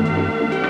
Música